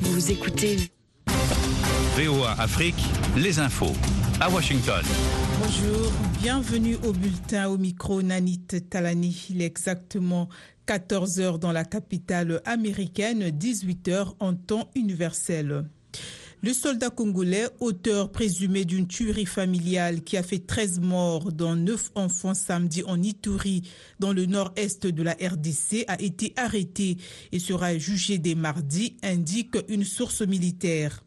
Vous écoutez VOA Afrique, les infos à Washington. Bonjour, bienvenue au bulletin au micro Nanit Talani. Il est exactement 14 heures dans la capitale américaine, 18 heures en temps universel. Le soldat congolais, auteur présumé d'une tuerie familiale qui a fait 13 morts, dont 9 enfants samedi en Ituri, dans le nord-est de la RDC, a été arrêté et sera jugé dès mardi, indique une source militaire.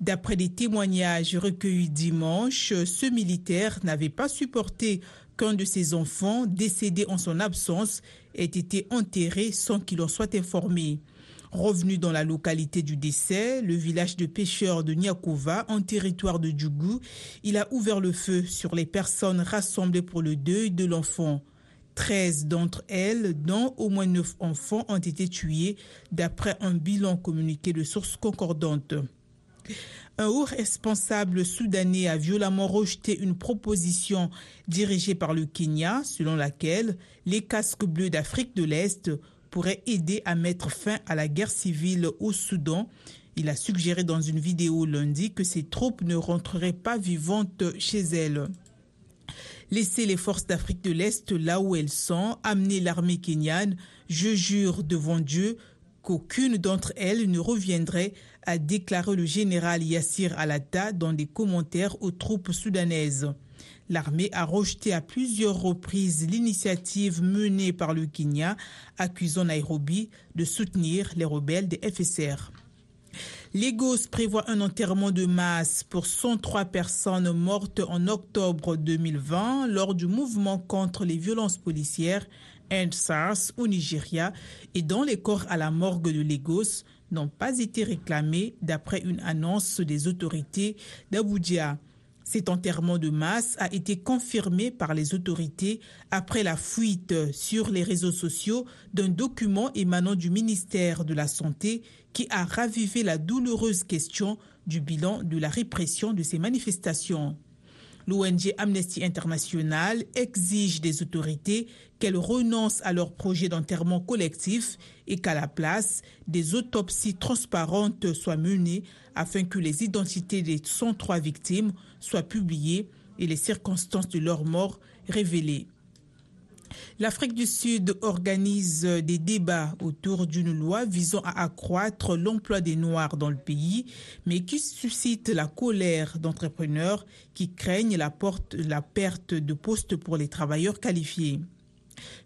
D'après des témoignages recueillis dimanche, ce militaire n'avait pas supporté qu'un de ses enfants, décédé en son absence, ait été enterré sans qu'il en soit informé. Revenu dans la localité du décès, le village de pêcheurs de Niakova, en territoire de Djougou, il a ouvert le feu sur les personnes rassemblées pour le deuil de l'enfant. 13 d'entre elles, dont au moins 9 enfants, ont été tués, d'après un bilan communiqué de sources concordantes. Un haut responsable soudanais a violemment rejeté une proposition dirigée par le Kenya selon laquelle les casques bleus d'Afrique de l'Est pourrait aider à mettre fin à la guerre civile au Soudan. Il a suggéré dans une vidéo lundi que ces troupes ne rentreraient pas vivantes chez elles. Laisser les forces d'Afrique de l'Est là où elles sont, amener l'armée kenyane, je jure devant Dieu qu'aucune d'entre elles ne reviendrait, a déclaré le général Yassir Alata dans des commentaires aux troupes soudanaises. L'armée a rejeté à plusieurs reprises l'initiative menée par le Kenya, accusant Nairobi de soutenir les rebelles des FSR. Lagos prévoit un enterrement de masse pour 103 personnes mortes en octobre 2020 lors du mouvement contre les violences policières SARS au Nigeria et dont les corps à la morgue de Lagos n'ont pas été réclamés d'après une annonce des autorités d'Abuja. Cet enterrement de masse a été confirmé par les autorités après la fuite sur les réseaux sociaux d'un document émanant du ministère de la Santé qui a ravivé la douloureuse question du bilan de la répression de ces manifestations. L'ONG Amnesty International exige des autorités qu'elles renoncent à leur projet d'enterrement collectif et qu'à la place, des autopsies transparentes soient menées afin que les identités des 103 victimes soient publiées et les circonstances de leur mort révélées. L'Afrique du Sud organise des débats autour d'une loi visant à accroître l'emploi des Noirs dans le pays, mais qui suscite la colère d'entrepreneurs qui craignent la, la perte de postes pour les travailleurs qualifiés.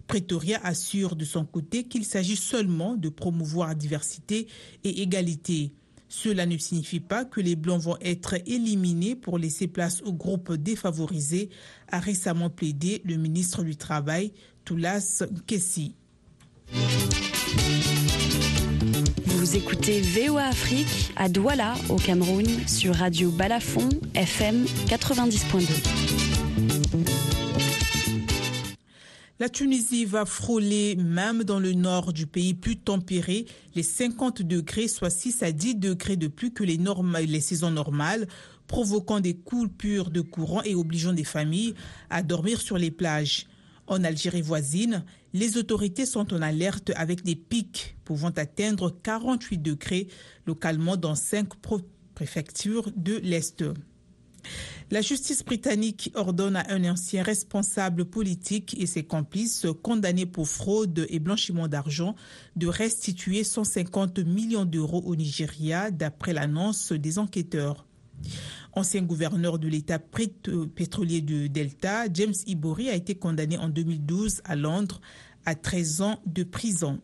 Pretoria assure de son côté qu'il s'agit seulement de promouvoir diversité et égalité. Cela ne signifie pas que les Blancs vont être éliminés pour laisser place aux groupes défavorisés, a récemment plaidé le ministre du Travail, Toulas Kessi. Vous écoutez VOA Afrique à Douala, au Cameroun, sur Radio Balafon, FM 90.2. La Tunisie va frôler, même dans le nord du pays plus tempéré, les 50 degrés, soit 6 à 10 degrés de plus que les, les saisons normales, provoquant des coupures de courant et obligeant des familles à dormir sur les plages. En Algérie voisine, les autorités sont en alerte avec des pics pouvant atteindre 48 degrés localement dans cinq préfectures de l'Est. La justice britannique ordonne à un ancien responsable politique et ses complices condamnés pour fraude et blanchiment d'argent de restituer 150 millions d'euros au Nigeria d'après l'annonce des enquêteurs. Ancien gouverneur de l'État pétrolier de Delta, James Ibori a été condamné en 2012 à Londres à 13 ans de prison.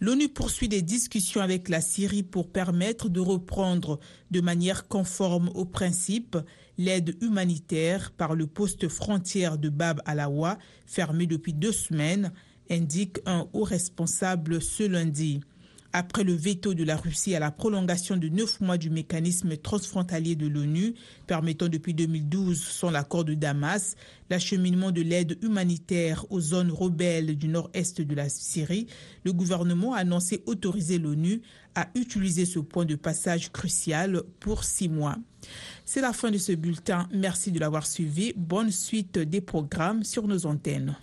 L'ONU poursuit des discussions avec la Syrie pour permettre de reprendre de manière conforme aux principes l'aide humanitaire par le poste frontière de Bab Alawa, fermé depuis deux semaines, indique un haut responsable ce lundi. Après le veto de la Russie à la prolongation de neuf mois du mécanisme transfrontalier de l'ONU, permettant depuis 2012, sans l'accord de Damas, l'acheminement de l'aide humanitaire aux zones rebelles du nord-est de la Syrie, le gouvernement a annoncé autoriser l'ONU à utiliser ce point de passage crucial pour six mois. C'est la fin de ce bulletin. Merci de l'avoir suivi. Bonne suite des programmes sur nos antennes.